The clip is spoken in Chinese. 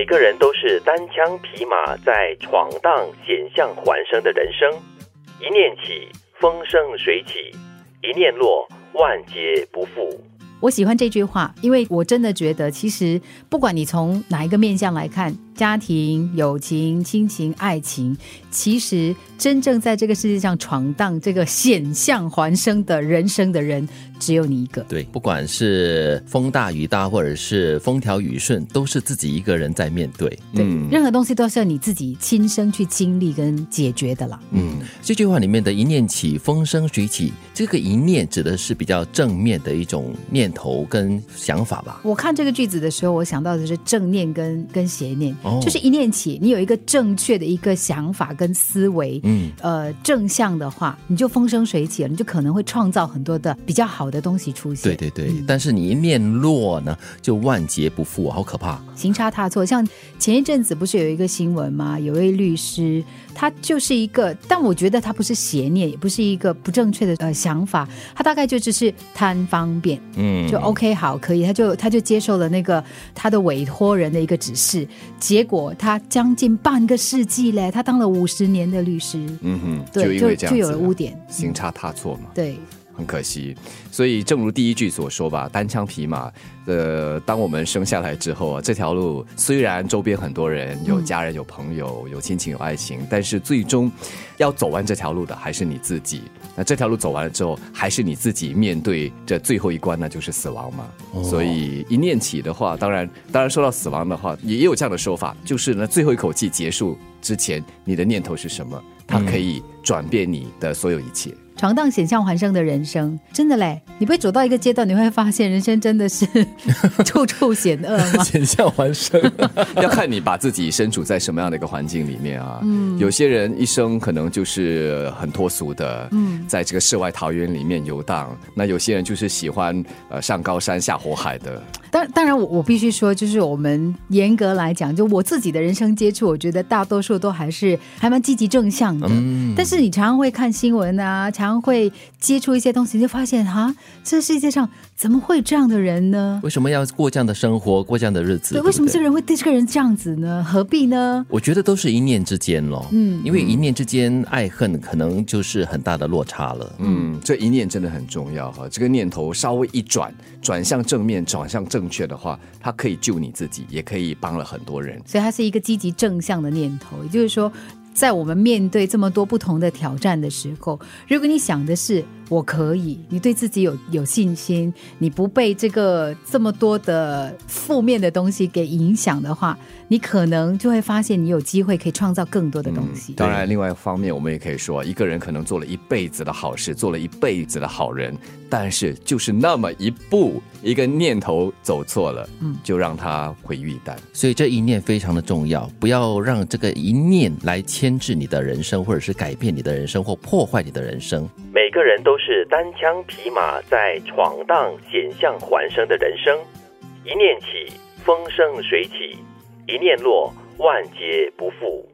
每个人都是单枪匹马在闯荡险象环生的人生，一念起，风生水起；一念落，万劫不复。我喜欢这句话，因为我真的觉得，其实不管你从哪一个面向来看，家庭、友情、亲情、爱情，其实真正在这个世界上闯荡这个险象环生的人生的人，只有你一个。对，不管是风大雨大，或者是风调雨顺，都是自己一个人在面对。对，任何东西都是要你自己亲身去经历跟解决的啦。嗯，这句话里面的一念起，风生水起，这个一念指的是比较正面的一种念头跟想法吧。我看这个句子的时候，我想到的是正念跟跟邪念，就是一念起，你有一个正确的一个想法跟思维，嗯，呃，正向的话，你就风生水起了，你就可能会创造很多的比较好的东西出现。对对对，但是你一念落呢，就万劫不复，好可怕，行差踏错。像前一阵子不是有一个新闻吗？有位律师，他就是一个，但我觉得他不是邪念，也不是一个不正确的呃想法，他大概就只是贪方便，嗯，就 OK 好可以，他就他就接受了那个他的委托人的一个指示，结果他将近半个世纪嘞，他当了五十年的律师，嗯哼，对，就就有了污点，行差踏错嘛，对。很可惜，所以正如第一句所说吧，单枪匹马。呃，当我们生下来之后啊，这条路虽然周边很多人有家人、有朋友、有亲情、有爱情，但是最终要走完这条路的还是你自己。那这条路走完了之后，还是你自己面对这最后一关，那就是死亡嘛。所以一念起的话，当然，当然说到死亡的话，也有这样的说法，就是呢，最后一口气结束之前，你的念头是什么？它可以转变你的所有一切。闯荡险象环生的人生，真的嘞！你会走到一个阶段，你会发现人生真的是 处处险恶吗？险象环生，要看你把自己身处在什么样的一个环境里面啊。嗯，有些人一生可能就是很脱俗的，嗯，在这个世外桃源里面游荡。那有些人就是喜欢呃上高山下火海的。当当然，我我必须说，就是我们严格来讲，就我自己的人生接触，我觉得大多数都还是还蛮积极正向的。嗯，但是你常常会看新闻啊，常。会接触一些东西，就发现哈，这世界上怎么会这样的人呢？为什么要过这样的生活，过这样的日子？对，为什么这个人会对这个人这样子呢？何必呢？我觉得都是一念之间咯。嗯，因为一念之间，爱恨可能就是很大的落差了。嗯，这一念真的很重要哈。这个念头稍微一转，转向正面，转向正确的话，它可以救你自己，也可以帮了很多人。所以它是一个积极正向的念头，也就是说。在我们面对这么多不同的挑战的时候，如果你想的是我可以，你对自己有有信心，你不被这个这么多的负面的东西给影响的话，你可能就会发现你有机会可以创造更多的东西。当然，另外一方面，我们也可以说，一个人可能做了一辈子的好事，做了一辈子的好人，但是就是那么一步，一个念头走错了，嗯，就让他毁于一旦。所以这一念非常的重要，不要让这个一念来。牵制你的人生，或者是改变你的人生，或破坏你的人生。每个人都是单枪匹马在闯荡险象环生的人生。一念起，风生水起；一念落，万劫不复。